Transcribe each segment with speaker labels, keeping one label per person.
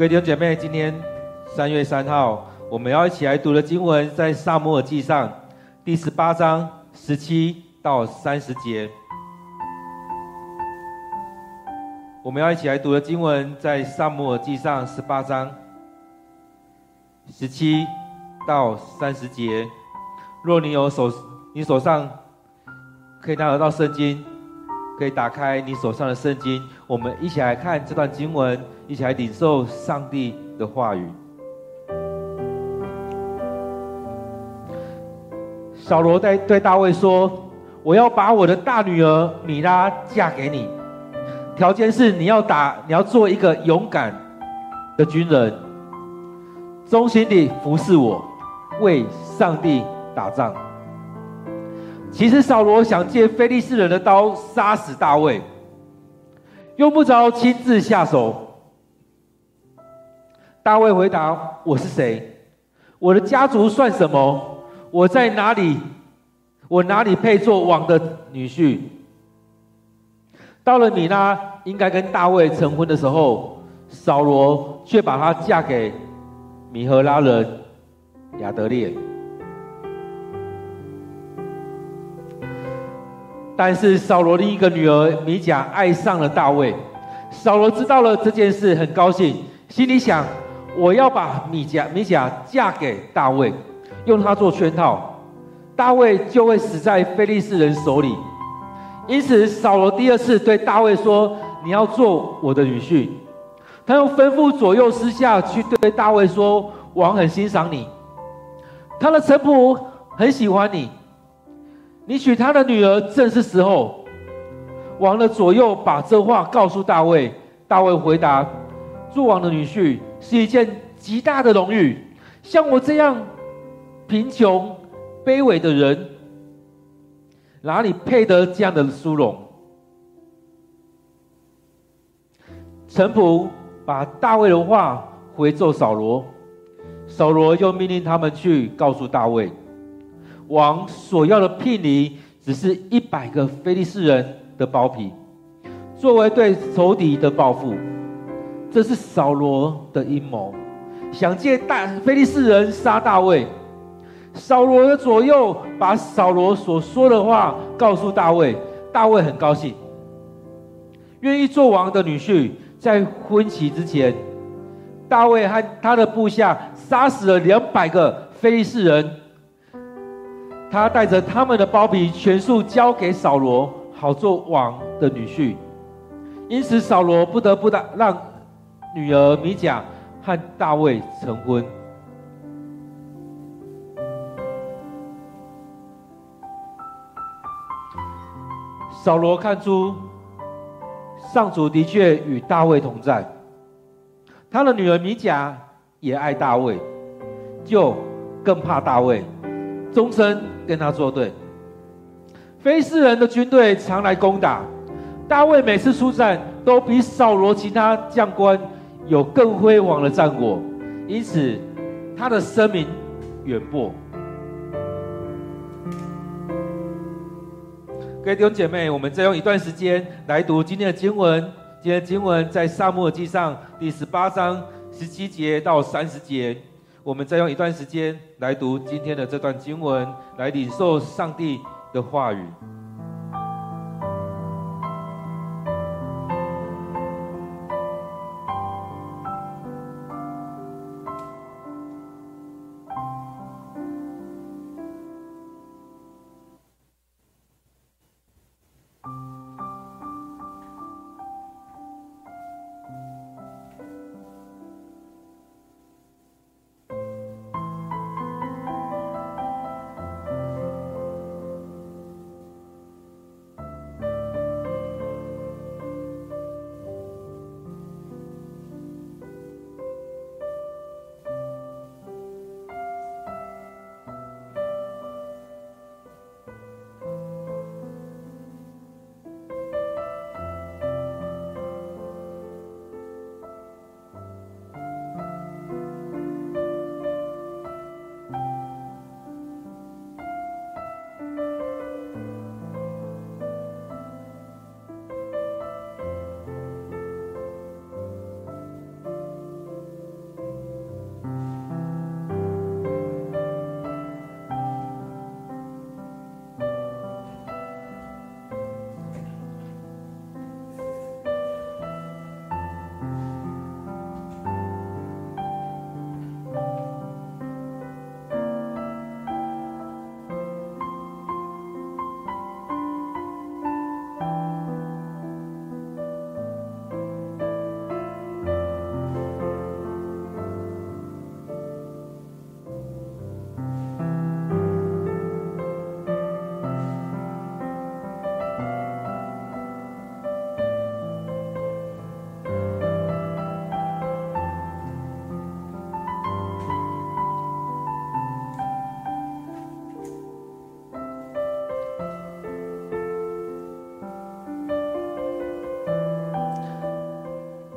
Speaker 1: 各位弟兄姐妹，今天三月三号，我们要一起来读的经文在《撒母耳记上》第十八章十七到三十节。我们要一起来读的经文在《撒母耳记上》十八章十七到三十节。若你有手，你手上可以拿得到圣经，可以打开你手上的圣经，我们一起来看这段经文，一起来领受上帝的话语。扫罗对对大卫说：“我要把我的大女儿米拉嫁给你，条件是你要打，你要做一个勇敢的军人，忠心地服侍我，为上帝打仗。”其实扫罗想借非利士人的刀杀死大卫，用不着亲自下手。大卫回答：“我是谁？我的家族算什么？”我在哪里？我哪里配做王的女婿？到了米拉应该跟大卫成婚的时候，扫罗却把她嫁给米荷拉人亚得列。但是扫罗的一个女儿米甲爱上了大卫，扫罗知道了这件事，很高兴，心里想：我要把米甲米甲嫁给大卫。用他做圈套，大卫就会死在非利士人手里。因此，扫罗第二次对大卫说：“你要做我的女婿。”他又吩咐左右私下去对大卫说：“王很欣赏你，他的臣仆很喜欢你，你娶他的女儿正是时候。”王的左右把这话告诉大卫，大卫回答：“做王的女婿是一件极大的荣誉，像我这样。”贫穷、卑微的人，哪里配得这样的殊荣？臣仆把大卫的话回奏扫罗，扫罗又命令他们去告诉大卫，王所要的聘礼只是一百个非利士人的包皮，作为对仇敌的报复。这是扫罗的阴谋，想借大非利士人杀大卫。扫罗的左右把扫罗所说的话告诉大卫，大卫很高兴，愿意做王的女婿。在婚期之前，大卫和他的部下杀死了两百个非利士人，他带着他们的包皮全数交给扫罗，好做王的女婿。因此，扫罗不得不让女儿米甲和大卫成婚。扫罗看出上主的确与大卫同在，他的女儿米甲也爱大卫，就更怕大卫，终身跟他作对。非利士人的军队常来攻打，大卫每次出战都比扫罗其他将官有更辉煌的战果，因此他的声名远播。各位弟兄姐妹，我们再用一段时间来读今天的经文。今天的经文在撒母耳记上第十八章十七节到三十节。我们再用一段时间来读今天的这段经文，来领受上帝的话语。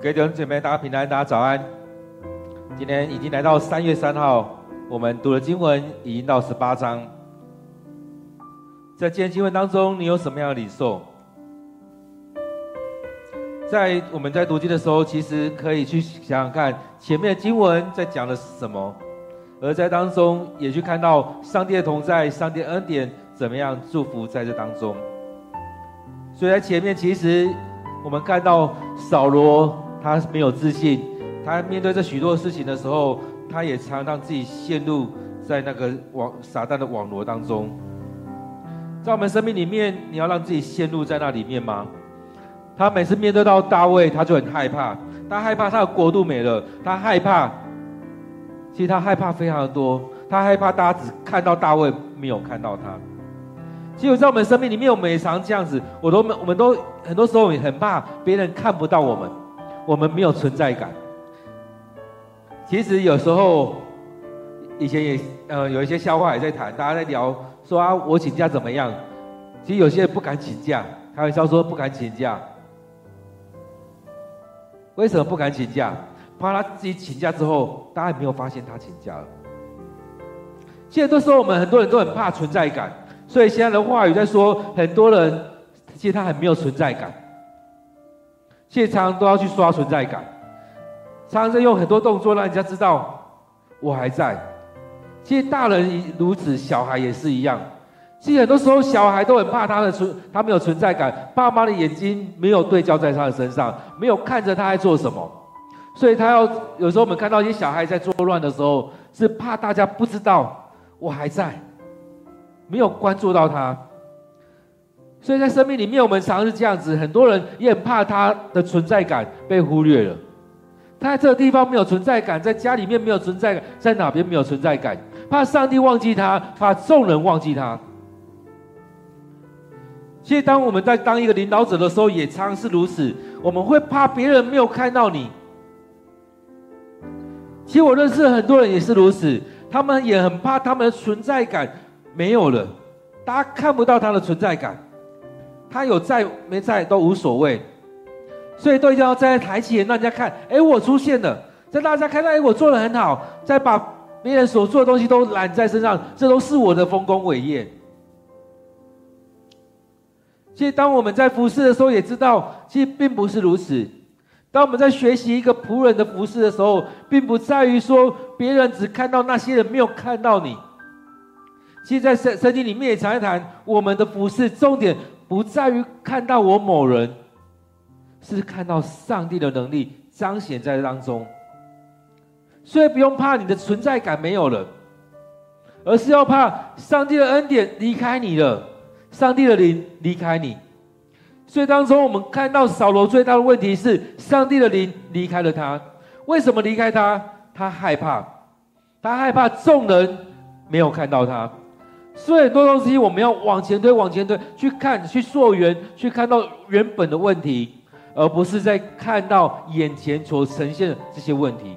Speaker 1: 各位弟兄姐妹，大家平安，大家早安。今天已经来到三月三号，我们读的经文已经到十八章。在今天经文当中，你有什么样的领受？在我们在读经的时候，其实可以去想想看，前面的经文在讲的是什么，而在当中也去看到上帝的同在，上帝的恩典怎么样祝福在这当中。所以在前面，其实我们看到扫罗。他没有自信，他面对这许多事情的时候，他也常让自己陷入在那个网撒旦的网罗当中。在我们生命里面，你要让自己陷入在那里面吗？他每次面对到大卫，他就很害怕，他害怕他的国度没了，他害怕。其实他害怕非常的多，他害怕大家只看到大卫，没有看到他。其实，在我们生命里面，我们也常这样子，我都我们都很多时候也很怕别人看不到我们。我们没有存在感。其实有时候，以前也呃有一些笑话也在谈，大家在聊说啊，我请假怎么样？其实有些人不敢请假，开玩笑说不敢请假。为什么不敢请假？怕他自己请假之后，大家也没有发现他请假了。现在都说我们很多人都很怕存在感，所以现在的话语在说，很多人其实他很没有存在感。现在常都要去刷存在感，常常在用很多动作让人家知道我还在。其实大人如此，小孩也是一样。其实很多时候小孩都很怕他的存，他没有存在感，爸妈的眼睛没有对焦在他的身上，没有看着他在做什么，所以他要有时候我们看到一些小孩在作乱的时候，是怕大家不知道我还在，没有关注到他。所以在生命里面，我们常常是这样子，很多人也很怕他的存在感被忽略了。他在这个地方没有存在感，在家里面没有存在感，在哪边没有存在感？怕上帝忘记他，怕众人忘记他。其实，当我们在当一个领导者的时候，也常常是如此。我们会怕别人没有看到你。其实我认识很多人也是如此，他们也很怕他们的存在感没有了，大家看不到他的存在感。他有在没在都无所谓，所以都一定要站在台前让人家看，哎，我出现了，在大家看到，哎，我做的很好，再把别人所做的东西都揽在身上，这都是我的丰功伟业。其实，当我们在服侍的时候，也知道，其实并不是如此。当我们在学习一个仆人的服侍的时候，并不在于说别人只看到那些人，没有看到你。其实，在圣圣经里面也常谈我们的服侍重点。不在于看到我某人，是看到上帝的能力彰显在当中。所以不用怕你的存在感没有了，而是要怕上帝的恩典离开你了，上帝的灵离开你。所以当中我们看到扫罗最大的问题是，上帝的灵离开了他。为什么离开他？他害怕，他害怕众人没有看到他。所以很多东西我们要往前推，往前推，去看，去溯源，去看到原本的问题，而不是在看到眼前所呈现的这些问题。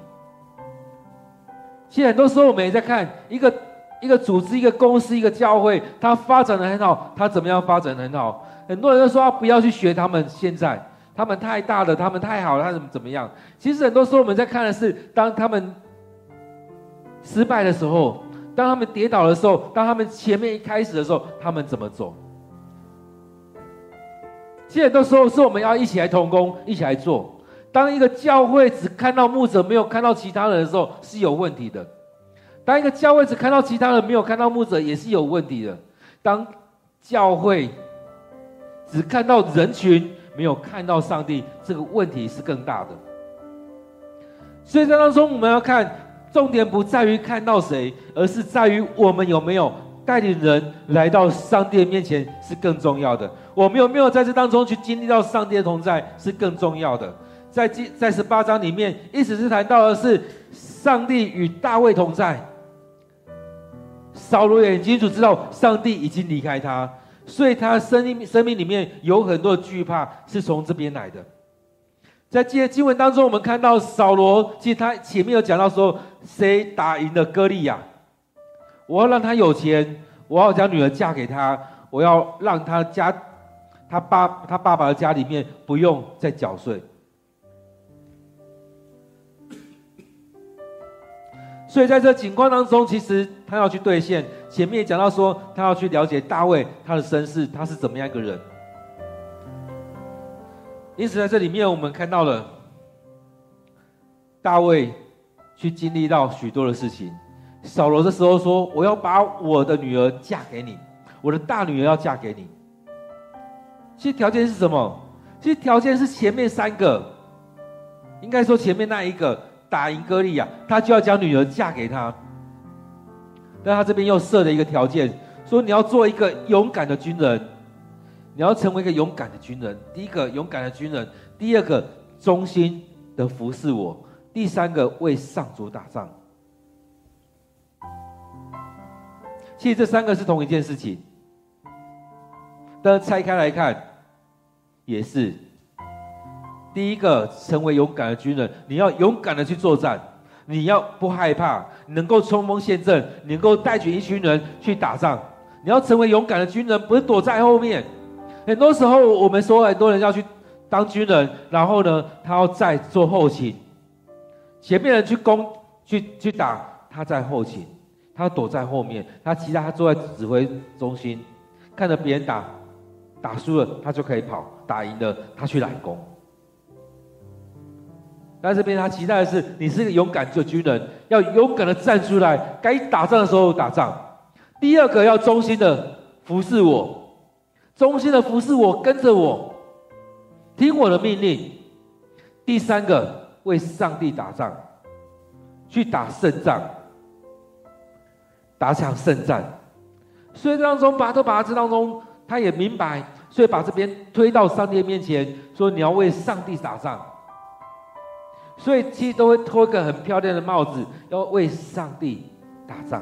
Speaker 1: 其实很多时候我们也在看一个一个组织、一个公司、一个教会，它发展的很好，它怎么样发展得很好？很多人都说不要去学他们，现在他们太大了，他们太好了，他怎么怎么样？其实很多时候我们在看的是，当他们失败的时候。当他们跌倒的时候，当他们前面一开始的时候，他们怎么走？其实很多时候是我们要一起来同工，一起来做。当一个教会只看到牧者，没有看到其他人的时候，是有问题的；当一个教会只看到其他人，没有看到牧者，也是有问题的。当教会只看到人群，没有看到上帝，这个问题是更大的。所以在当中，我们要看。重点不在于看到谁，而是在于我们有没有带领人来到上帝面前是更重要的。我们有没有在这当中去经历到上帝的同在是更重要的。在在十八章里面，意思是谈到的是上帝与大卫同在。扫罗也很清楚知道上帝已经离开他，所以他生命生命里面有很多的惧怕是从这边来的。在这些经文当中，我们看到扫罗，其实他前面有讲到说，谁打赢了歌利亚。我要让他有钱我要将女儿嫁给他我要让他家他爸他爸爸的家里面不用再缴税。所以在这景观当中其实他要去兑现前面讲到说他要去了解大卫他的身世他是怎么样一个人。因此在这里面我们看到了大卫去经历到许多的事情。扫罗这时候说：“我要把我的女儿嫁给你，我的大女儿要嫁给你。”其实条件是什么？其实条件是前面三个，应该说前面那一个。打赢歌利亚，他就要将女儿嫁给他。但他这边又设了一个条件，说你要做一个勇敢的军人，你要成为一个勇敢的军人。第一个勇敢的军人，第二个忠心的服侍我，第三个为上主打仗。其实这三个是同一件事情，但是拆开来看，也是。第一个，成为勇敢的军人，你要勇敢的去作战，你要不害怕，能够冲锋陷阵，能够带领一群人去打仗。你要成为勇敢的军人，不是躲在后面。很多时候，我们说很多人要去当军人，然后呢，他要在做后勤，前面人去攻去去打，他在后勤，他躲在后面，他其他他坐在指挥中心，看着别人打，打输了他就可以跑，打赢了他去揽功。但这边他期待的是，你是个勇敢的军人，要勇敢的站出来，该打仗的时候打仗。第二个要忠心的服侍我，忠心的服侍我，跟着我，听我的命令。第三个为上帝打仗，去打胜仗，打场胜战。所以当中把都把他这当中，他也明白，所以把这边推到上帝面前，说你要为上帝打仗。所以其实都会脱一个很漂亮的帽子，要为上帝打仗。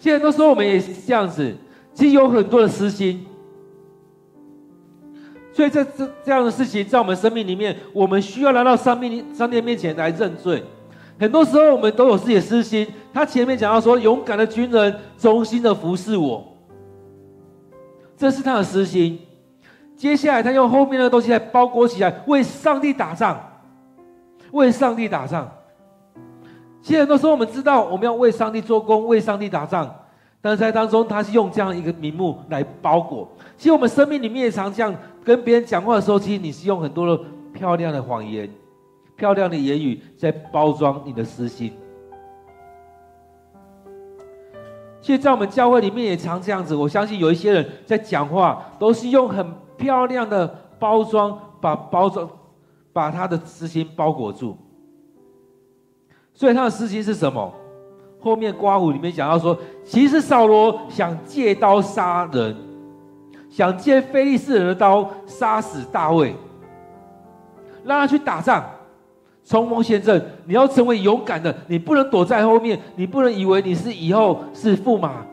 Speaker 1: 现在都说我们也这样子，其实有很多的私心。所以这这这样的事情，在我们生命里面，我们需要来到上帝上帝面前来认罪。很多时候我们都有自己的私心。他前面讲到说，勇敢的军人，忠心的服侍我，这是他的私心。接下来他用后面的东西来包裹起来，为上帝打仗。为上帝打仗，其实很多时候我们知道我们要为上帝做工，为上帝打仗，但是在当中他是用这样一个名目来包裹。其实我们生命里面也常这样跟别人讲话的时候，其实你是用很多的漂亮的谎言、漂亮的言语在包装你的私心。其实，在我们教会里面也常这样子。我相信有一些人在讲话都是用很漂亮的包装，把包装。把他的私心包裹住，所以他的私心是什么？后面括弧里面讲到说，其实扫罗想借刀杀人，想借非利士人的刀杀死大卫，让他去打仗，冲锋陷阵。你要成为勇敢的，你不能躲在后面，你不能以为你是以后是驸马，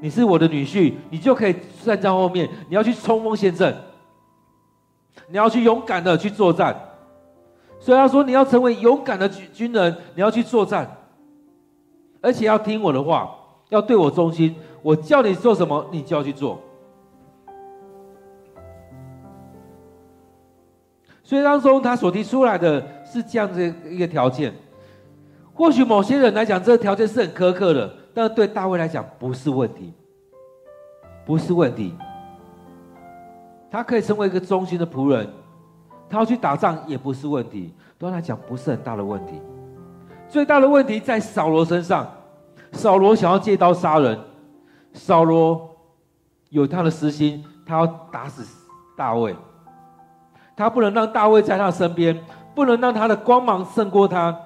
Speaker 1: 你是我的女婿，你就可以站在后面。你要去冲锋陷阵。你要去勇敢的去作战，所以他说你要成为勇敢的军军人，你要去作战，而且要听我的话，要对我忠心。我叫你做什么，你就要去做。所以当中他所提出来的是这样子一个条件，或许某些人来讲，这个条件是很苛刻的，但是对大卫来讲不是问题，不是问题。他可以成为一个忠心的仆人，他要去打仗也不是问题，对他来讲不是很大的问题。最大的问题在扫罗身上，扫罗想要借刀杀人，扫罗有他的私心，他要打死大卫，他不能让大卫在他身边，不能让他的光芒胜过他，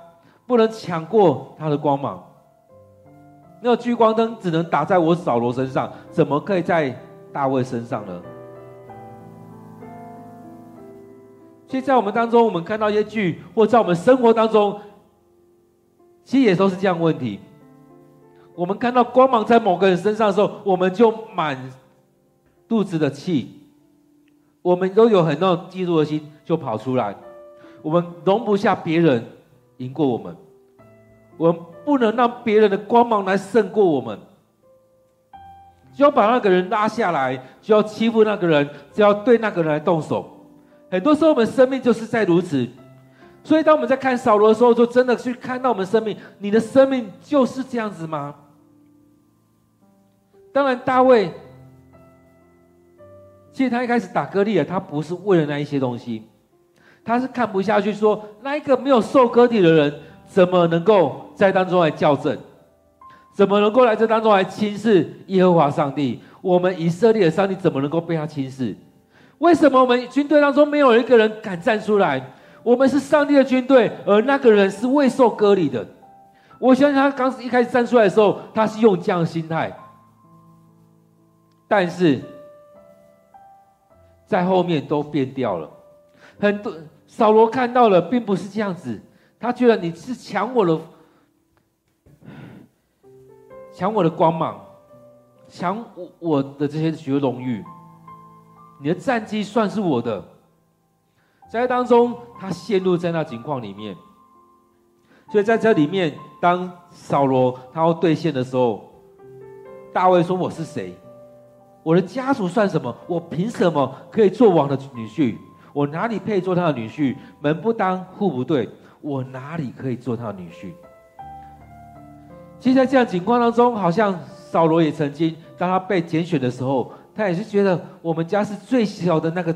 Speaker 1: 不能抢过他的光芒。那个聚光灯只能打在我扫罗身上，怎么可以在大卫身上呢？其实，在我们当中，我们看到一些剧，或在我们生活当中，其实也都是这样问题。我们看到光芒在某个人身上的时候，我们就满肚子的气，我们都有很多嫉妒的心就跑出来。我们容不下别人赢过我们，我们不能让别人的光芒来胜过我们，就要把那个人拉下来，就要欺负那个人，就要对那个人来动手。很多时候，我们生命就是在如此，所以当我们在看扫罗的时候，就真的去看到我们生命，你的生命就是这样子吗？当然，大卫，其实他一开始打歌利亚，他不是为了那一些东西，他是看不下去，说那一个没有受割礼的人，怎么能够在当中来校正？怎么能够来这当中来轻视耶和华上帝？我们以色列的上帝怎么能够被他轻视？为什么我们军队当中没有一个人敢站出来？我们是上帝的军队，而那个人是未受割礼的。我相信他刚一开始站出来的时候，他是用这样的心态。但是在后面都变掉了。很多扫罗看到了，并不是这样子，他觉得你是抢我的，抢我的光芒，抢我我的这些许多荣誉，你的战绩算是我的。在当中，他陷入在那情况里面，所以在这里面，当扫罗他要兑现的时候，大卫说：“我是谁？我的家族算什么？我凭什么可以做王的女婿？我哪里配做他的女婿？门不当户不对，我哪里可以做他的女婿？”其实，在这样情况当中，好像扫罗也曾经，当他被拣选的时候，他也是觉得我们家是最小的那个。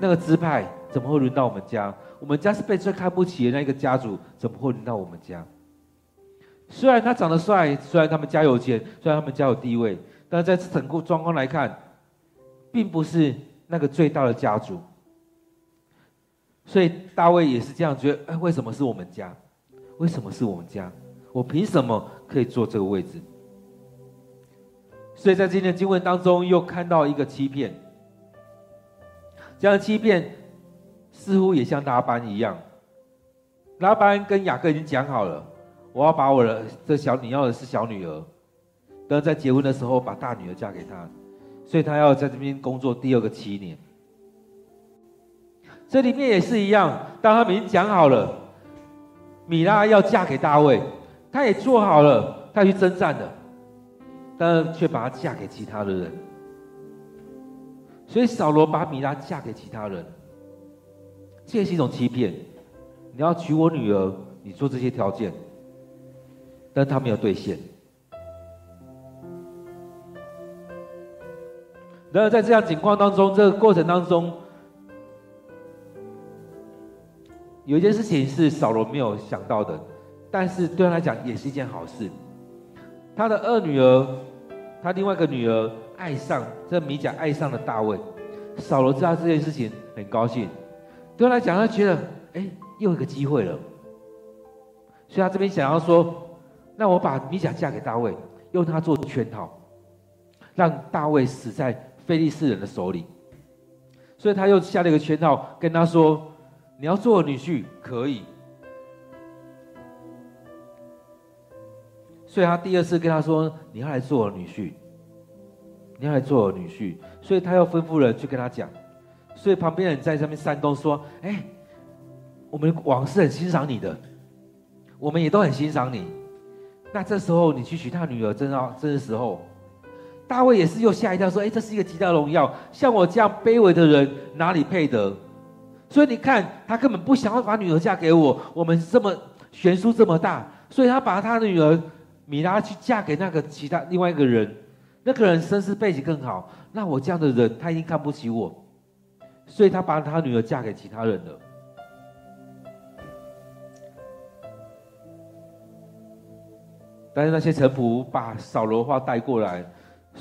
Speaker 1: 那个支派怎么会轮到我们家？我们家是被最看不起的那一个家族，怎么会轮到我们家？虽然他长得帅，虽然他们家有钱，虽然他们家有地位，但是在整个状况来看，并不是那个最大的家族。所以大卫也是这样觉得：哎，为什么是我们家？为什么是我们家？我凭什么可以坐这个位置？所以在今天的经文当中，又看到一个欺骗。这样欺骗，似乎也像拉班一样。拉班跟雅各已经讲好了，我要把我的这小你要的是小女儿，等在结婚的时候把大女儿嫁给他，所以他要在这边工作第二个七年。这里面也是一样，当他们已经讲好了，米拉要嫁给大卫，他也做好了，他去征战的，但却把她嫁给其他的人。所以扫罗把米拉嫁给其他人，这也是一种欺骗。你要娶我女儿，你做这些条件，但他没有兑现。然而在这样情况当中，这个过程当中，有一件事情是扫罗没有想到的，但是对他来讲也是一件好事。他的二女儿，他另外一个女儿。爱上这米甲爱上了大卫，扫罗知道这件事情很高兴，对他来讲，他觉得哎，又一个机会了，所以他这边想要说，那我把米甲嫁给大卫，用他做圈套，让大卫死在非利斯人的手里，所以他又下了一个圈套，跟他说，你要做我女婿可以，所以他第二次跟他说，你要来做我女婿。你要来做我女婿，所以他又吩咐人去跟他讲。所以旁边人在上面煽动说：“哎，我们王是很欣赏你的，我们也都很欣赏你。那这时候你去娶他女儿，正要这个时候，大卫也是又吓一跳，说：哎，这是一个极大荣耀，像我这样卑微的人哪里配得？所以你看，他根本不想要把女儿嫁给我。我们这么悬殊这么大，所以他把他的女儿米拉去嫁给那个其他另外一个人。”那个人身世背景更好，那我这样的人他已经看不起我，所以他把他女儿嫁给其他人了。但是那些臣仆把扫罗话带过来，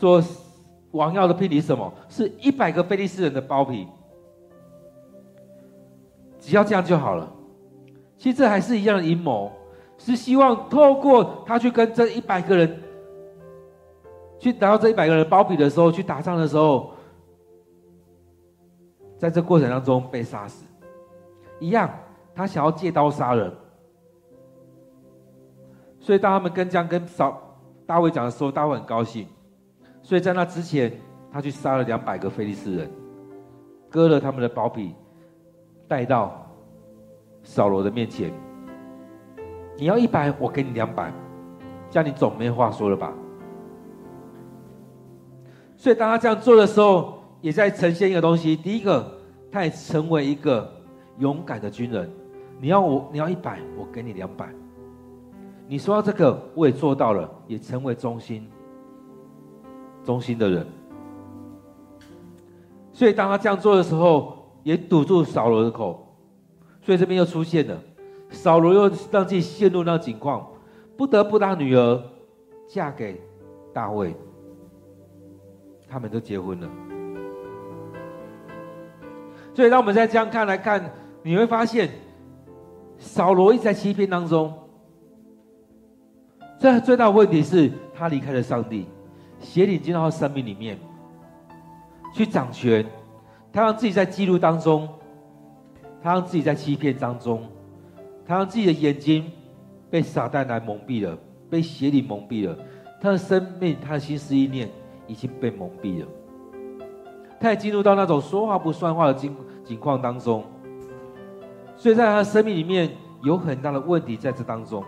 Speaker 1: 说王要的聘礼什么？是一百个非利士人的包皮，只要这样就好了。其实这还是一样的阴谋，是希望透过他去跟这一百个人。去拿到这一百个人包庇的时候，去打仗的时候，在这过程当中被杀死，一样，他想要借刀杀人。所以当他们跟这样跟扫大卫讲的时候，大卫很高兴。所以在那之前，他去杀了两百个非利士人，割了他们的包皮，带到扫罗的面前。你要一百，我给你两百，这样你总没话说了吧？所以，当他这样做的时候，也在呈现一个东西。第一个，他也成为一个勇敢的军人。你要我，你要一百，我给你两百。你说到这个，我也做到了，也成为忠心、忠心的人。所以当他这样做的时候，也堵住扫罗的口。所以这边又出现了，扫罗又让自己陷入那个境况，不得不让女儿嫁给大卫。他们都结婚了。所以当我们再这样看来看，你会发现，扫罗一直在欺骗当中。这最大的问题是他离开了上帝，邪灵进到他生命里面，去掌权。他让自己在记录当中，他让自己在欺骗当中，他让自己的眼睛被撒旦来蒙蔽了，被邪灵蒙蔽了。他的生命，他的心思意念已经被蒙蔽了。他也进入到那种说话不算话的境境况当中，所以在他的生命里面有很大的问题在这当中。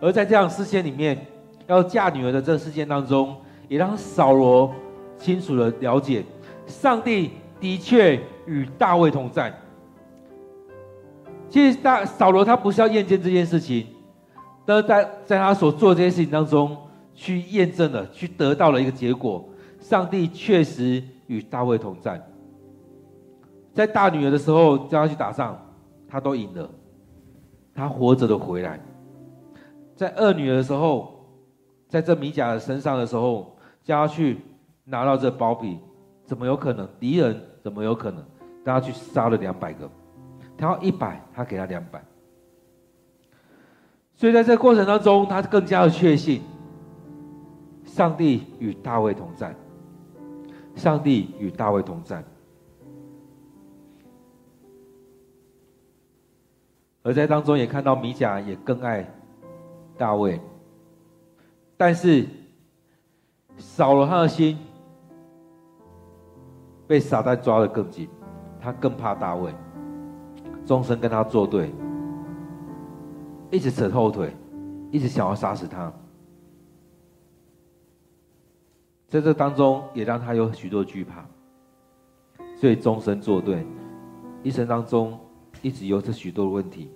Speaker 1: 而在这样事件里面，要嫁女儿的这个事件当中，也让扫罗清楚的了解，上帝的确与大卫同在。其实大扫罗他不是要验证这件事情，但在在他所做这件事情当中，去验证了，去得到了一个结果，上帝确实与大卫同在。在大女儿的时候叫他去打仗，他都赢了，他活着的回来。在二女的时候，在这米甲的身上的时候，叫他去拿到这包皮，怎么有可能？敌人怎么有可能？大家去杀了两百个，他要一百，他给他两百。所以在这过程当中，他更加的确信，上帝与大卫同在，上帝与大卫同在。而在当中也看到米甲也更爱。大卫，但是扫了他的心被撒旦抓得更紧，他更怕大卫，终身跟他作对，一直扯后腿，一直想要杀死他。在这当中，也让他有许多惧怕，所以终身作对，一生当中一直有着许多问题。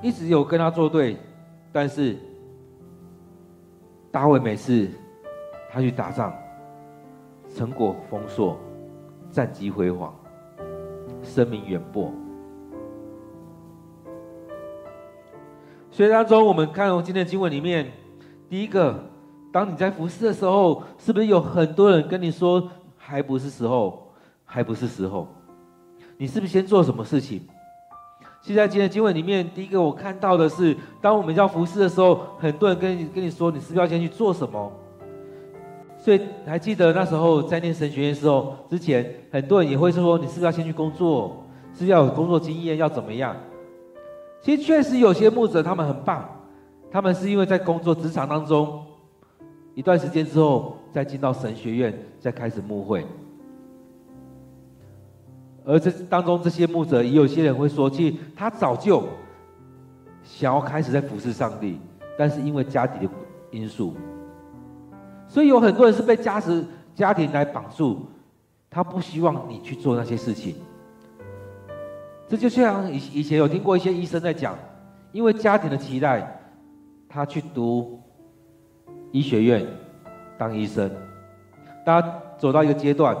Speaker 1: 一直有跟他作对，但是大卫每次他去打仗，成果丰硕，战绩辉煌，声名远播。所以当中，我们看今天的经文里面，第一个，当你在服侍的时候，是不是有很多人跟你说还不是时候，还不是时候？你是不是先做什么事情？现在今天经文里面，第一个我看到的是，当我们要服侍的时候，很多人跟你跟你说，你是不是要先去做什么？所以还记得那时候在念神学院的时候，之前很多人也会说，你是不是要先去工作？是要有工作经验，要怎么样？其实确实有些牧者他们很棒，他们是因为在工作职场当中一段时间之后，再进到神学院，再开始牧会。而这当中，这些牧者也有些人会说，其实他早就想要开始在服侍上帝，但是因为家庭的因素，所以有很多人是被家时家庭来绑住，他不希望你去做那些事情。这就像以以前有听过一些医生在讲，因为家庭的期待，他去读医学院当医生，当他走到一个阶段。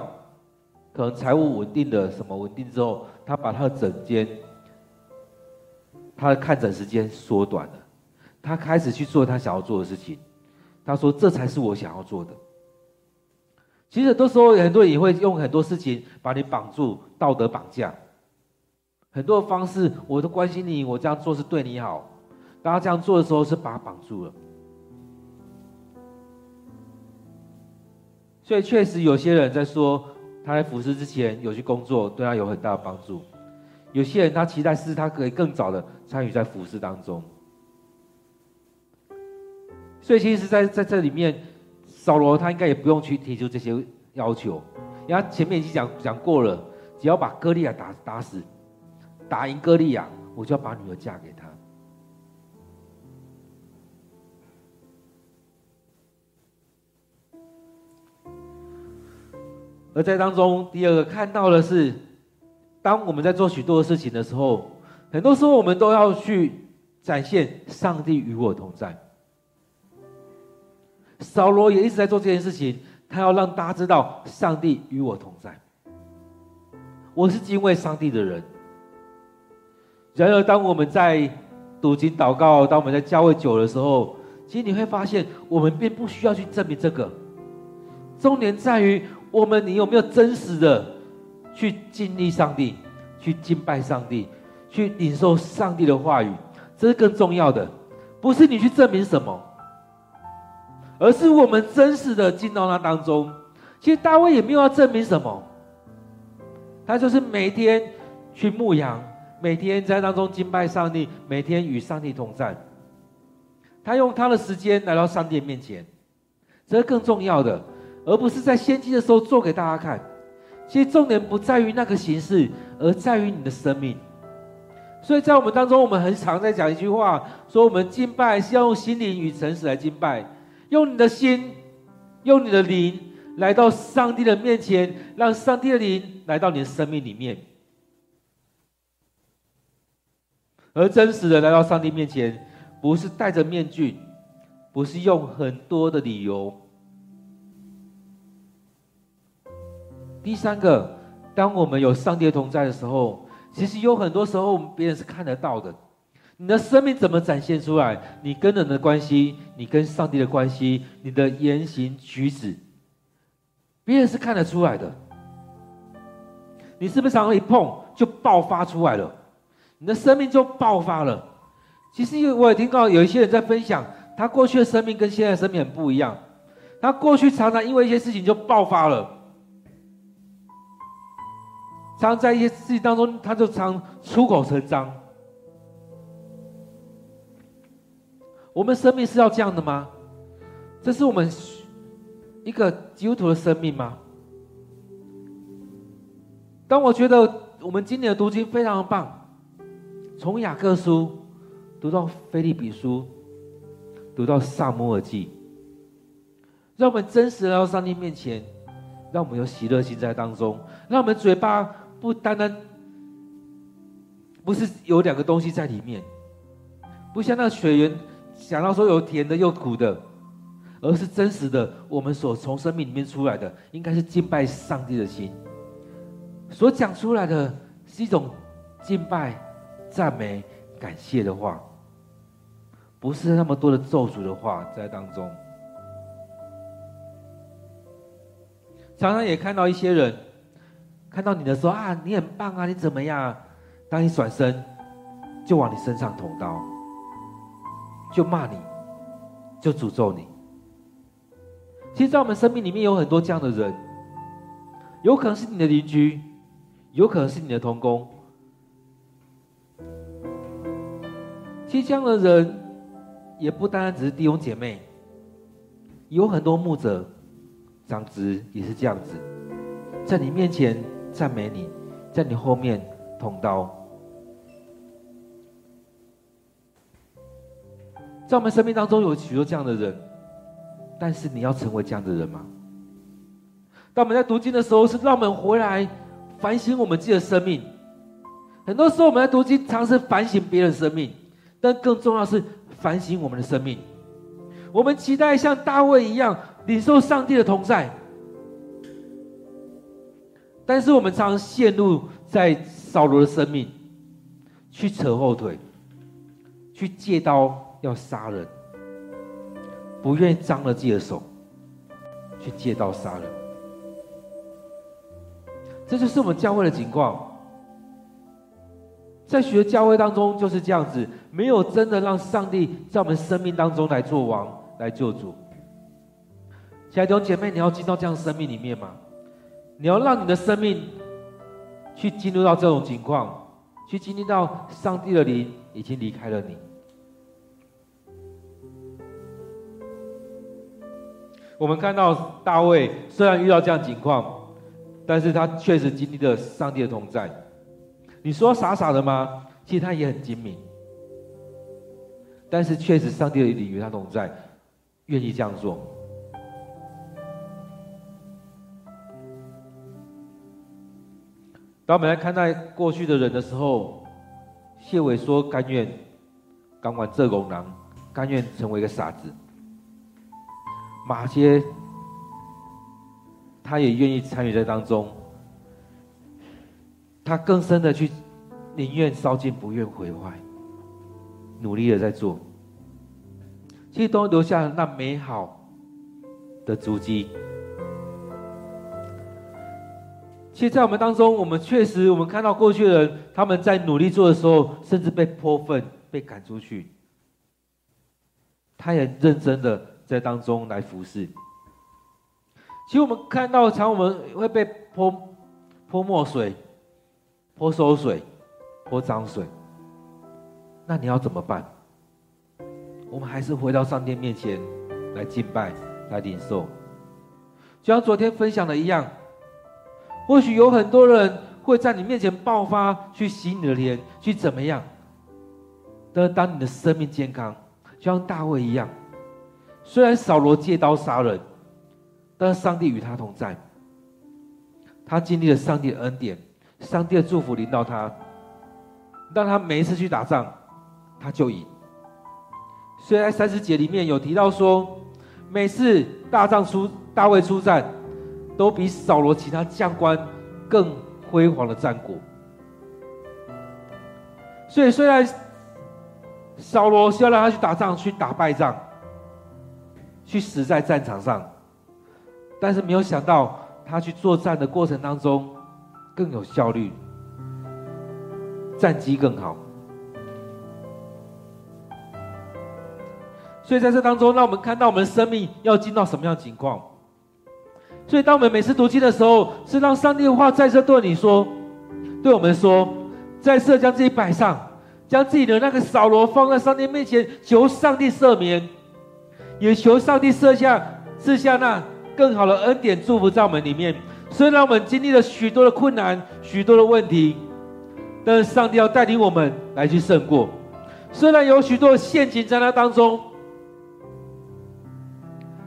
Speaker 1: 可能财务稳定的什么稳定之后，他把他的诊间，他的看诊时间缩短了，他开始去做他想要做的事情。他说：“这才是我想要做的。”其实很多时候，很多人也会用很多事情把你绑住，道德绑架。很多方式，我都关心你，我这样做是对你好。当他这样做的时候，是把他绑住了。所以确实有些人在说。他在服侍之前有去工作，对他有很大的帮助。有些人他期待是他可以更早的参与在服侍当中。所以其实在在这里面，扫罗他应该也不用去提出这些要求，因为他前面已经讲讲过了，只要把歌利亚打打死，打赢歌利亚，我就要把女儿嫁给他。而在当中，第二个看到的是，当我们在做许多事情的时候，很多时候我们都要去展现上帝与我同在。扫罗也一直在做这件事情，他要让大家知道上帝与我同在。我是敬畏上帝的人。然而，当我们在读经祷告，当我们在教会久的时候，其实你会发现，我们并不需要去证明这个。重点在于我们，你有没有真实的去经历上帝，去敬拜上帝，去领受上帝的话语，这是更重要的。不是你去证明什么，而是我们真实的进到那当中。其实大卫也没有要证明什么，他就是每天去牧羊，每天在当中敬拜上帝，每天与上帝同在。他用他的时间来到上帝面前，这是更重要的。而不是在献祭的时候做给大家看，其实重点不在于那个形式，而在于你的生命。所以在我们当中，我们很常在讲一句话，说我们敬拜是要用心灵与诚实来敬拜，用你的心，用你的灵来到上帝的面前，让上帝的灵来到你的生命里面，而真实的来到上帝面前，不是戴着面具，不是用很多的理由。第三个，当我们有上帝的同在的时候，其实有很多时候，别人是看得到的。你的生命怎么展现出来？你跟人的关系，你跟上帝的关系，你的言行举止，别人是看得出来的。你是不是常常一碰就爆发出来了？你的生命就爆发了。其实，我也听到有一些人在分享，他过去的生命跟现在生命很不一样。他过去常常因为一些事情就爆发了。常在一些事情当中，他就常出口成章。我们生命是要这样的吗？这是我们一个基督徒的生命吗？当我觉得我们今年的读经非常的棒，从雅各书读到腓立比书，读到撒母耳记，让我们真实来到上帝面前，让我们有喜乐心在当中，让我们嘴巴。不单单不是有两个东西在里面，不像那个水源想到说有甜的又苦的，而是真实的。我们所从生命里面出来的，应该是敬拜上帝的心。所讲出来的是一种敬拜、赞美、感谢的话，不是那么多的咒诅的话在当中。常常也看到一些人。看到你的时候啊，你很棒啊，你怎么样？当你转身，就往你身上捅刀，就骂你，就诅咒你。其实，在我们生命里面有很多这样的人，有可能是你的邻居，有可能是你的同工。其实，这样的人也不单单只是弟兄姐妹，有很多牧者、长子也是这样子，在你面前。赞美你，在你后面捅刀。在我们生命当中有许多这样的人，但是你要成为这样的人吗？当我们在读经的时候，是让我们回来反省我们自己的生命。很多时候我们在读经，尝试反省别人的生命，但更重要是反省我们的生命。我们期待像大卫一样领受上帝的同在。但是我们常常陷入在扫罗的生命，去扯后腿，去借刀要杀人，不愿意脏了自己的手，去借刀杀人。这就是我们教会的情况，在许多教会当中就是这样子，没有真的让上帝在我们生命当中来做王、来救主。亲爱的弟兄姐妹，你要进到这样的生命里面吗？你要让你的生命去进入到这种情况，去经历到上帝的灵已经离开了你。我们看到大卫虽然遇到这样情况，但是他确实经历了上帝的同在。你说傻傻的吗？其实他也很精明，但是确实上帝的灵与他同在，愿意这样做。当我们来看待过去的人的时候，谢伟说甘愿甘愿做憨人，甘愿成为一个傻子。马偕他也愿意参与在当中，他更深的去宁愿烧尽不愿毁坏，努力的在做，其实都留下了那美好的足迹。其实，在我们当中，我们确实，我们看到过去的人，他们在努力做的时候，甚至被泼粪、被赶出去。他也认真的在当中来服侍。其实，我们看到，常我们会被泼泼墨水、泼馊水、泼脏水。那你要怎么办？我们还是回到上帝面前来敬拜、来领受，就像昨天分享的一样。或许有很多人会在你面前爆发，去洗你的脸，去怎么样？但是当你的生命健康，就像大卫一样，虽然扫罗借刀杀人，但是上帝与他同在。他经历了上帝的恩典，上帝的祝福临到他，让他每一次去打仗，他就赢。虽然三十节里面有提到说，每次大仗出，大卫出战。都比扫罗其他将官更辉煌的战果。所以，虽然扫罗需要让他去打仗，去打败仗，去死在战场上，但是没有想到他去作战的过程当中更有效率，战绩更好。所以，在这当中，让我们看到我们的生命要进到什么样的情况。所以，当我们每次读经的时候，是让上帝的话再次对你说，对我们说，再次将自己摆上，将自己的那个扫罗放在上帝面前，求上帝赦免，也求上帝设下赐下那更好的恩典祝福在我们里面。虽然我们经历了许多的困难、许多的问题，但是上帝要带领我们来去胜过。虽然有许多陷阱在那当中，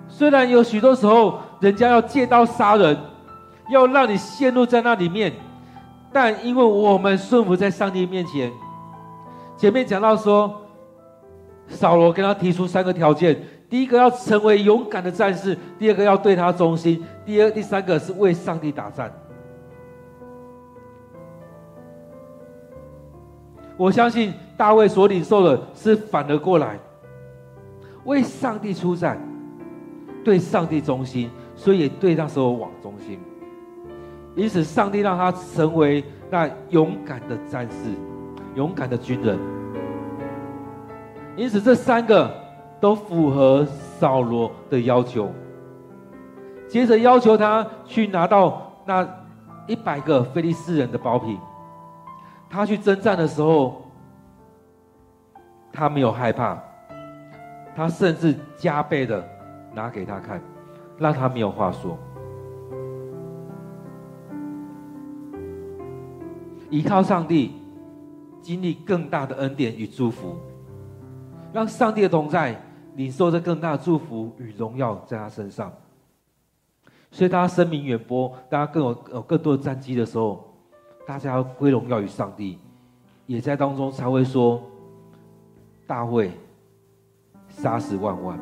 Speaker 1: 虽然有许多时候。人家要借刀杀人，要让你陷入在那里面，但因为我们顺服在上帝面前，前面讲到说，扫罗跟他提出三个条件：第一个要成为勇敢的战士；第二个要对他忠心；第二、第三个是为上帝打仗。我相信大卫所领受的是反而过来，为上帝出战，对上帝忠心。所以对那时候王忠心，因此上帝让他成为那勇敢的战士，勇敢的军人。因此这三个都符合扫罗的要求。接着要求他去拿到那一百个非利士人的宝品。他去征战的时候，他没有害怕，他甚至加倍的拿给他看。让他没有话说，依靠上帝，经历更大的恩典与祝福，让上帝的同在领受着更大的祝福与荣耀在他身上。所以，当他声名远播，当他更有有更多的战绩的时候，大家要归荣耀于上帝，也在当中才会说：大卫杀死万万。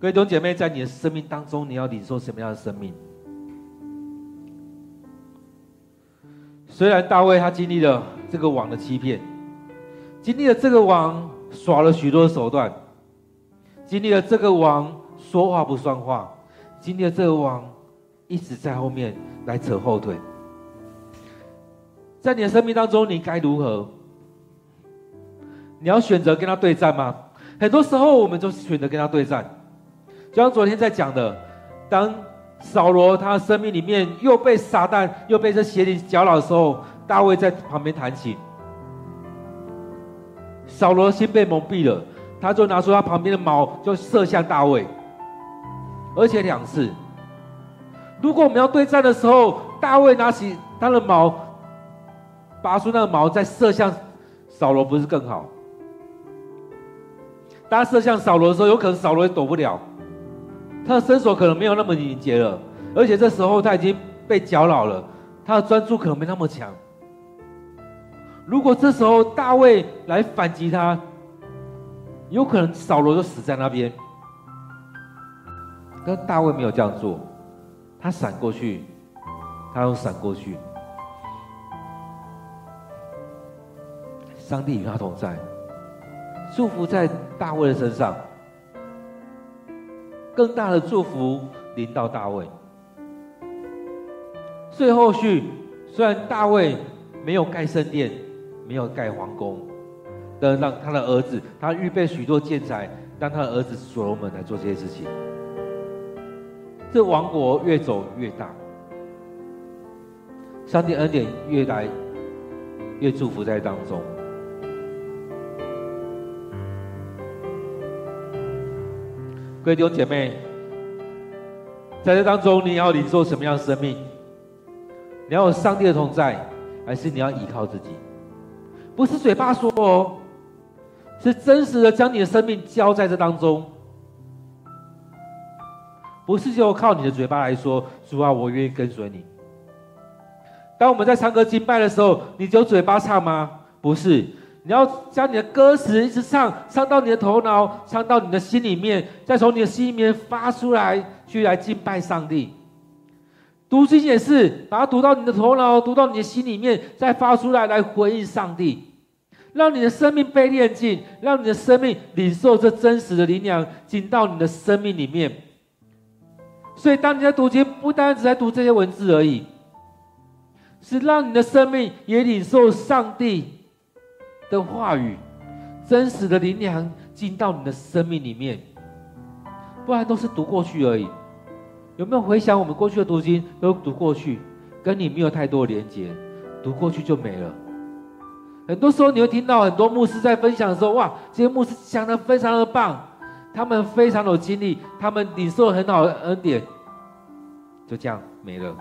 Speaker 1: 各位弟兄姐妹，在你的生命当中，你要领受什么样的生命？虽然大卫他经历了这个王的欺骗，经历了这个王耍了许多手段，经历了这个王说话不算话，经历了这个王一直在后面来扯后腿。在你的生命当中，你该如何？你要选择跟他对战吗？很多时候，我们就选择跟他对战。就像昨天在讲的，当扫罗他生命里面又被撒旦又被这邪灵搅扰的时候，大卫在旁边弹琴。扫罗心被蒙蔽了，他就拿出他旁边的矛就射向大卫，而且两次。如果我们要对战的时候，大卫拿起他的矛，拔出那个矛再射向扫罗，不是更好？当他射向扫罗的时候，有可能扫罗也躲不了。他的身手可能没有那么敏捷了，而且这时候他已经被搅扰了，他的专注可能没那么强。如果这时候大卫来反击他，有可能扫罗就死在那边。但大卫没有这样做，他闪过去，他又闪过去。上帝与他同在，祝福在大卫的身上，更大的祝福临到大卫。所以后续虽然大卫没有盖圣殿，没有盖皇宫，但让他的儿子，他预备许多建材，让他的儿子所罗门来做这些事情。这王国越走越大，上帝恩典越来越祝福在当中。各位弟兄姐妹，在这当中，你要领受什么样的生命？你要有上帝的同在，还是你要依靠自己？不是嘴巴说哦，是真实的将你的生命交在这当中。不是就靠你的嘴巴来说，主啊，我愿意跟随你。当我们在唱歌敬拜的时候，你只有嘴巴唱吗？不是。你要将你的歌词一直唱，唱到你的头脑，唱到你的心里面，再从你的心里面发出来，去来敬拜上帝。读经也是，把它读到你的头脑，读到你的心里面，再发出来，来回应上帝，让你的生命被炼净，让你的生命领受这真实的灵粮进到你的生命里面。所以，当你在读经，不单只在读这些文字而已，是让你的生命也领受上帝的话语，真实的灵粮进到你的生命里面，不然都是读过去而已。有没有回想我们过去的读经都读过去，跟你没有太多连接，读过去就没了。很多时候你会听到很多牧师在分享的时候，哇，这些牧师讲的非常的棒，他们非常有经历，他们领受很好的恩典，就这样没了。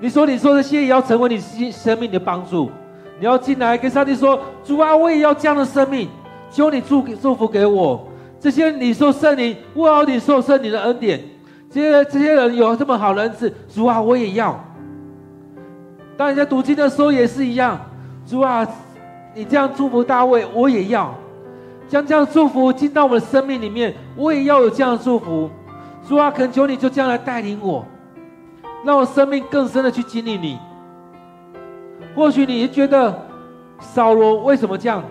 Speaker 1: 你说你说这些也要成为你生生命的帮助，你要进来跟上帝说：“主啊，我也要这样的生命，求你祝祝福给我。”这些你说圣灵，我要你受圣灵的恩典。这些这些人有这么好的恩赐，主啊，我也要。当人家读经的时候也是一样，主啊，你这样祝福大卫，我也要将这样祝福进到我的生命里面，我也要有这样的祝福。主啊，恳求你就这样来带领我。让我生命更深的去经历你。或许你也觉得扫罗为什么这样？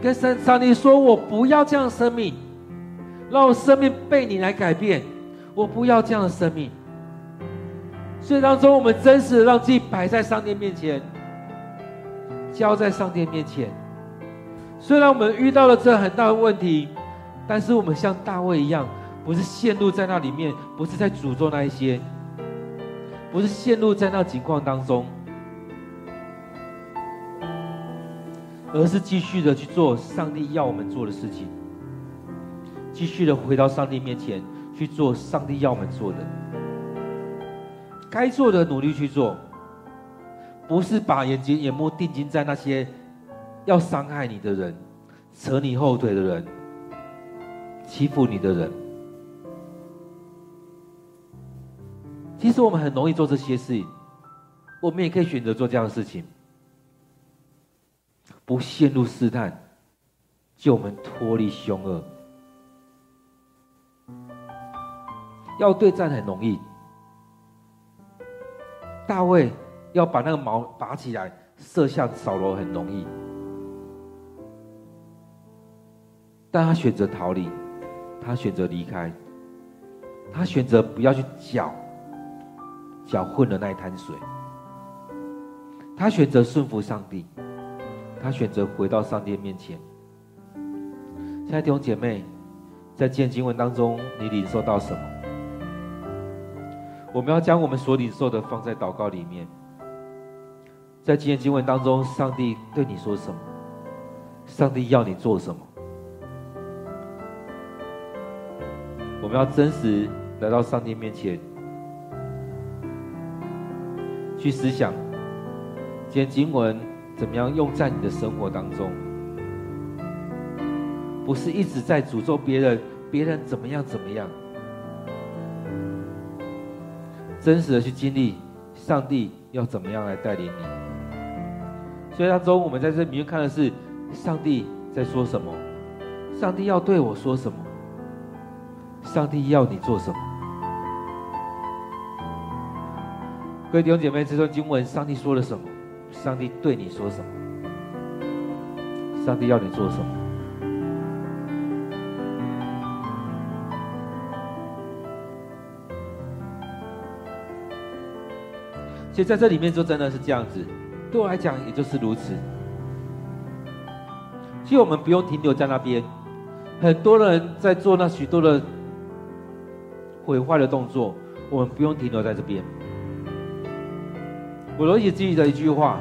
Speaker 1: 跟神上帝说：“我不要这样的生命，让我生命被你来改变。我不要这样的生命。”所以当中，我们真实的让自己摆在上帝面前，交在上帝面前。虽然我们遇到了这很大的问题，但是我们像大卫一样，不是陷入在那里面，不是在诅咒那一些。不是陷入在那情况当中，而是继续的去做上帝要我们做的事情，继续的回到上帝面前去做上帝要我们做的，该做的努力去做，不是把眼睛眼目定睛在那些要伤害你的人、扯你后腿的人、欺负你的人。其实我们很容易做这些事情，我们也可以选择做这样的事情，不陷入试探，救我们脱离凶恶。要对战很容易，大卫要把那个矛拔起来射向扫罗很容易，但他选择逃离，他选择离开，他选择不要去搅。搅混了那一滩水，他选择顺服上帝，他选择回到上帝面前。亲爱的弟兄姐妹，在今天经文当中，你领受到什么？我们要将我们所领受的放在祷告里面。在今天经文当中，上帝对你说什么？上帝要你做什么？我们要真实来到上帝面前。去思想，今天经文怎么样用在你的生活当中？不是一直在诅咒别人，别人怎么样怎么样。真实的去经历上帝要怎么样来带领你。所以当中，我们在这里面看的是上帝在说什么，上帝要对我说什么，上帝要你做什么。各位弟兄姐妹，这段经文，上帝说了什么？上帝对你说什么？上帝要你做什么？其实在这里面就真的是这样子，对我来讲也就是如此。其实我们不用停留在那边，很多人在做那许多的毁坏的动作，我们不用停留在这边。我容易记得一句话：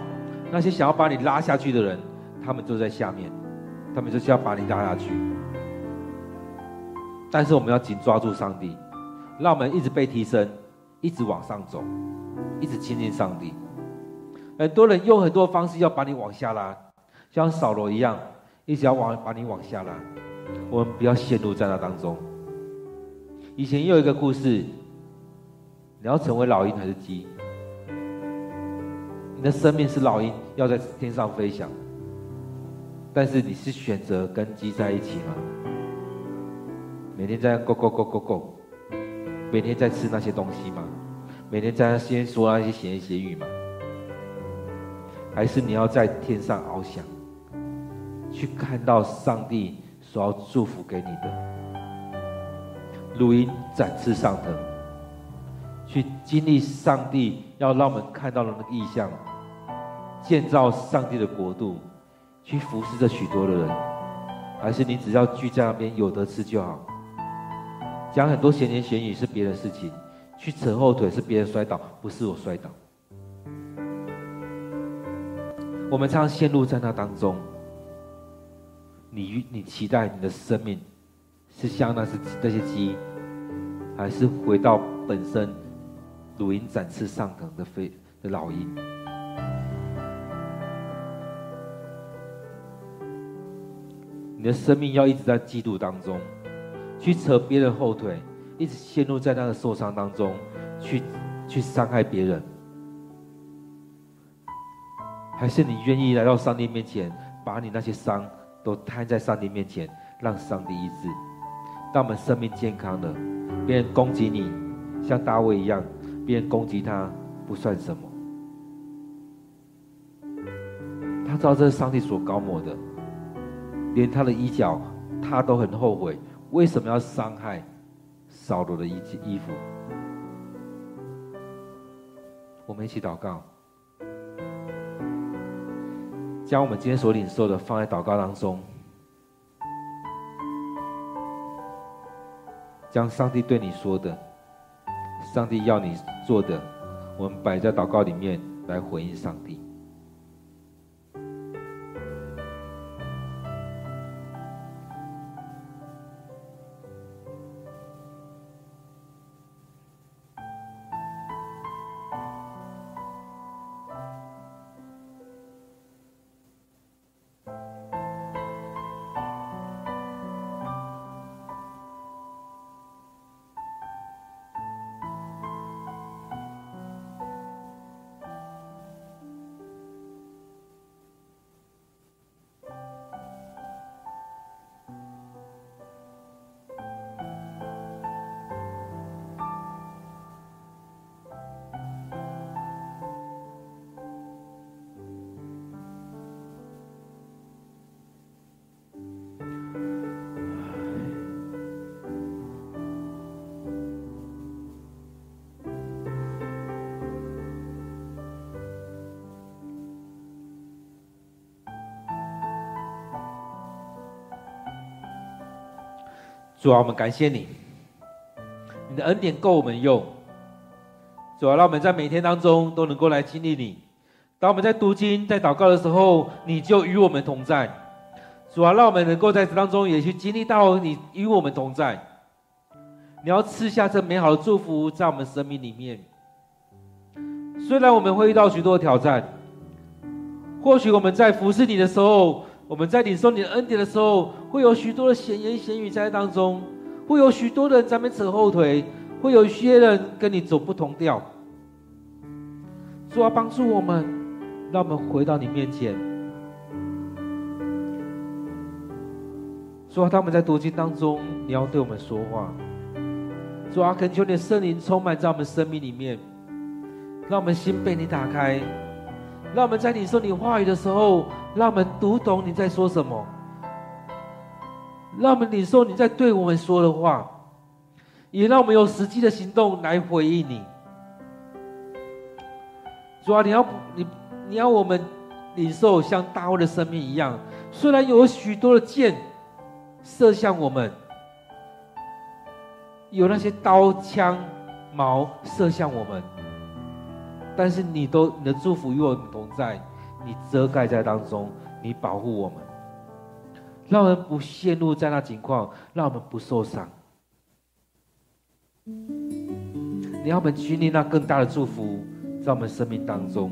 Speaker 1: 那些想要把你拉下去的人，他们就在下面，他们就是要把你拉下去。但是我们要紧抓住上帝，让我们一直被提升，一直往上走，一直亲近上帝。很多人用很多方式要把你往下拉，像扫罗一样，一直要往把你往下拉。我们不要陷入在那当中。以前也有一个故事，你要成为老鹰还是鸡？你的生命是老鹰，要在天上飞翔，但是你是选择跟鸡在一起吗？每天在 go go go go go，每天在吃那些东西吗？每天在那先说那些闲言闲语吗？还是你要在天上翱翔，去看到上帝所要祝福给你的，如鹰展翅上腾，去经历上帝要让我们看到的那个异象。建造上帝的国度，去服侍着许多的人，还是你只要聚在那边有得吃就好？讲很多闲言闲语是别的事情，去扯后腿是别人摔倒，不是我摔倒。我们常常陷入在那当中。你你期待你的生命是像那是那些鸡，还是回到本身如鹰展翅上腾的飞的老鹰？你的生命要一直在嫉妒当中，去扯别人后腿，一直陷入在那个受伤当中，去去伤害别人，还是你愿意来到上帝面前，把你那些伤都摊在上帝面前，让上帝医治，当我们生命健康了，别人攻击你，像大卫一样，别人攻击他不算什么，他知道这是上帝所高抹的。连他的衣角，他都很后悔，为什么要伤害扫罗的衣衣服？我们一起祷告，将我们今天所领受的放在祷告当中，将上帝对你说的，上帝要你做的，我们摆在祷告里面来回应上帝。主啊，我们感谢你，你的恩典够我们用。主啊，让我们在每天当中都能够来经历你。当我们在读经、在祷告的时候，你就与我们同在。主啊，让我们能够在这当中也去经历到你与我们同在。你要赐下这美好的祝福在我们生命里面。虽然我们会遇到许多挑战，或许我们在服侍你的时候。我们在领受你的恩典的时候，会有许多的闲言闲语在当中，会有许多的人在那边扯后腿，会有一些人跟你走不同调。主啊，帮助我们，让我们回到你面前。主啊，他们在读经当中，你要对我们说话。主啊，恳求你的圣灵充满在我们生命里面，让我们心被你打开，让我们在你说你话语的时候，让我们读懂你在说什么，让我们领受你在对我们说的话。也让我们有实际的行动来回应你。主啊，你要你你要我们领受像大卫的生命一样，虽然有许多的箭射向我们，有那些刀枪矛射向我们，但是你都你的祝福与我们同在，你遮盖在当中，你保护我们，让我们不陷入在那情况，让我们不受伤。你要我们经历那更大的祝福，在我们生命当中。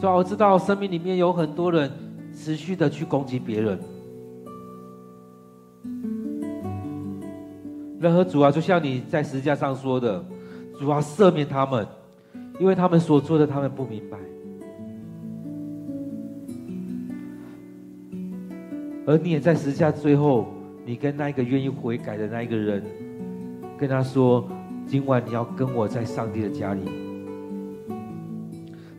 Speaker 1: 主啊，我知道生命里面有很多人持续的去攻击别人。任何主啊，就像你在十字架上说的，主啊，赦免他们，因为他们所做的他们不明白。而你也在十字架最后。你跟那一个愿意悔改的那一个人，跟他说：“今晚你要跟我在上帝的家里。”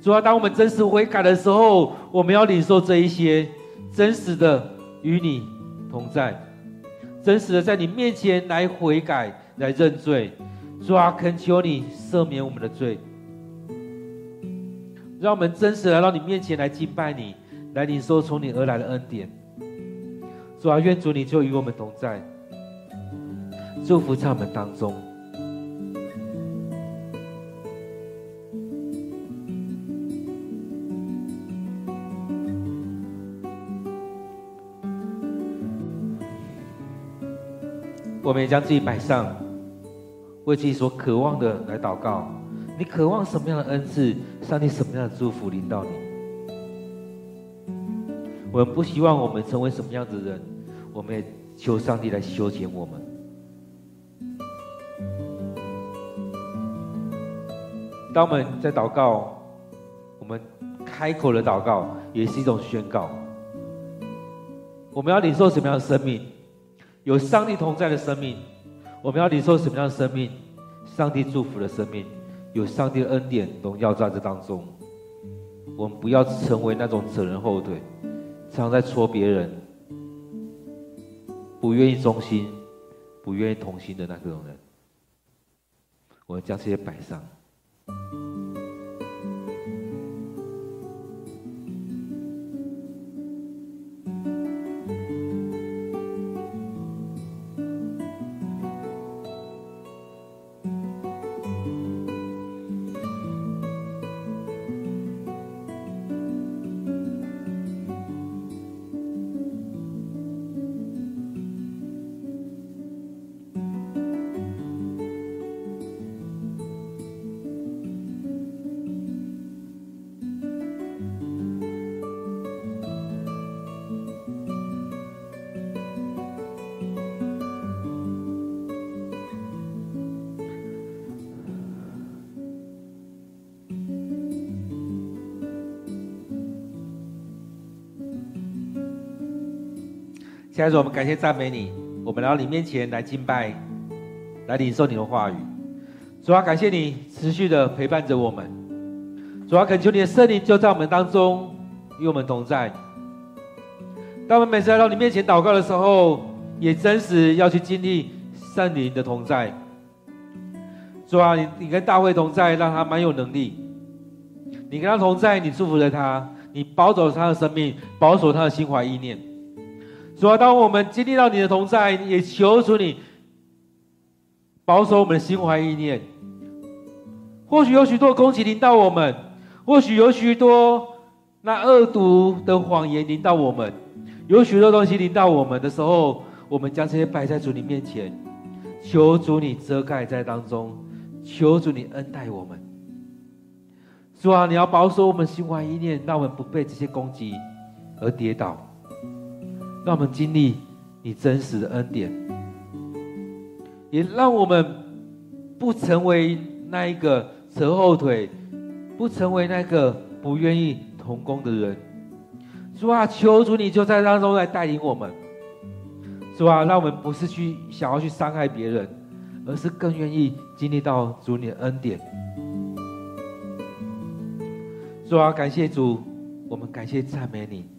Speaker 1: 主要当我们真实悔改的时候，我们要领受这一些真实的与你同在，真实的在你面前来悔改、来认罪。主啊，恳求你赦免我们的罪，让我们真实来到你面前来敬拜你，来领受从你而来的恩典。主啊，愿主你就与我们同在，祝福在我们当中。我们也将自己摆上，为自己所渴望的来祷告。你渴望什么样的恩赐？上帝什么样的祝福临到你？我们不希望我们成为什么样的人，我们也求上帝来修剪我们。当我们在祷告，我们开口的祷告也是一种宣告。我们要领受什么样的生命？有上帝同在的生命。我们要领受什么样的生命？上帝祝福的生命，有上帝的恩典荣耀在这当中。我们不要成为那种扯人后腿。常在戳别人，不愿意忠心，不愿意同心的那种人，我们将这些摆上。亲爱的主，我们感谢赞美你，我们来到你面前来敬拜，来领受你的话语。主啊，感谢你持续的陪伴着我们。主啊，恳求你的圣灵就在我们当中，与我们同在。当我们每次来到你面前祷告的时候，也真实要去经历圣灵的同在。主啊，你你跟大卫同在，让他蛮有能力。你跟他同在，你祝福了他，你保守他的生命，保守他的心怀意念。主啊，当我们经历到你的同在，也求主你保守我们的心怀意念。或许有许多攻击临到我们，或许有许多那恶毒的谎言临到我们，有许多东西临到我们的时候，我们将这些摆在主你面前，求主你遮盖在当中，求主你恩待我们。主啊，你要保守我们心怀意念，让我们不被这些攻击而跌倒。让我们经历你真实的恩典，也让我们不成为那一个扯后腿，不成为那个不愿意同工的人。主啊，求主你就在当中来带领我们。主啊，让我们不是去想要去伤害别人，而是更愿意经历到主你的恩典。主啊，感谢主，我们感谢赞美你。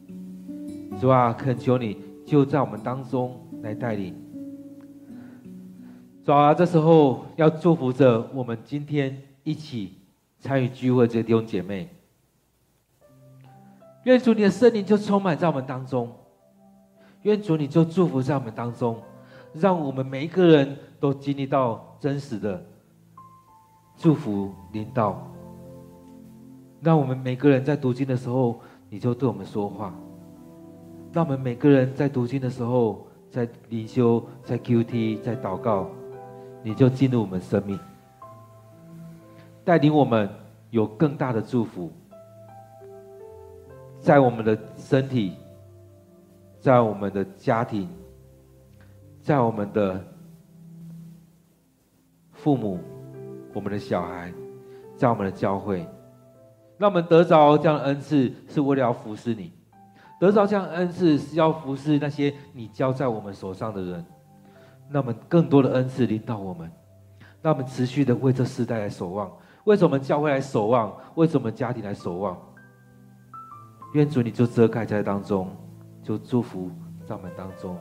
Speaker 1: 主啊，恳求你就在我们当中来带领。主啊，这时候要祝福着我们今天一起参与聚会这些弟兄姐妹。愿主你的圣灵就充满在我们当中。愿主你就祝福在我们当中，让我们每一个人都经历到真实的祝福领导。让我们每个人在读经的时候，你就对我们说话。让我们每个人在读经的时候，在灵修、在 QT、在祷告，你就进入我们生命，带领我们有更大的祝福，在我们的身体。在我们的家庭，在我们的父母、我们的小孩，在我们的教会，让我们得着这样的恩赐，是为了要服侍你；得着这样恩赐，是要服侍那些你交在我们手上的人。那么更多的恩赐临到我们，让我们持续的为这世代来守望，为什么教会来守望？为什么家庭来守望？愿主你就遮盖在当中。就祝福在我们当中。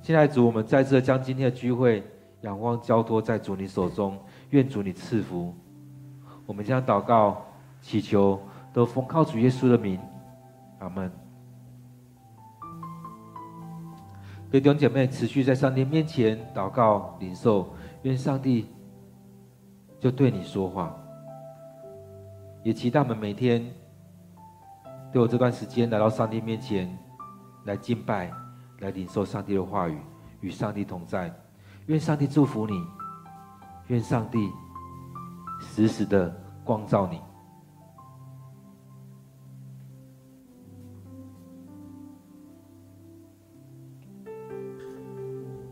Speaker 1: 现在主，我们再次将今天的聚会仰望交托在主你手中，愿主你赐福。我们将祷告祈求，都奉靠主耶稣的名，阿门。弟兄姐妹，持续在上帝面前祷告领受，愿上帝就对你说话。也期待我们每天都有这段时间来到上帝面前。来敬拜，来领受上帝的话语，与上帝同在。愿上帝祝福你，愿上帝时时的光照你。